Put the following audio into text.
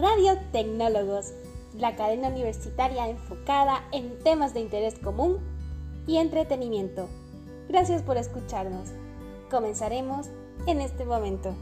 Radio Tecnólogos, la cadena universitaria enfocada en temas de interés común y entretenimiento. Gracias por escucharnos. Comenzaremos en este momento.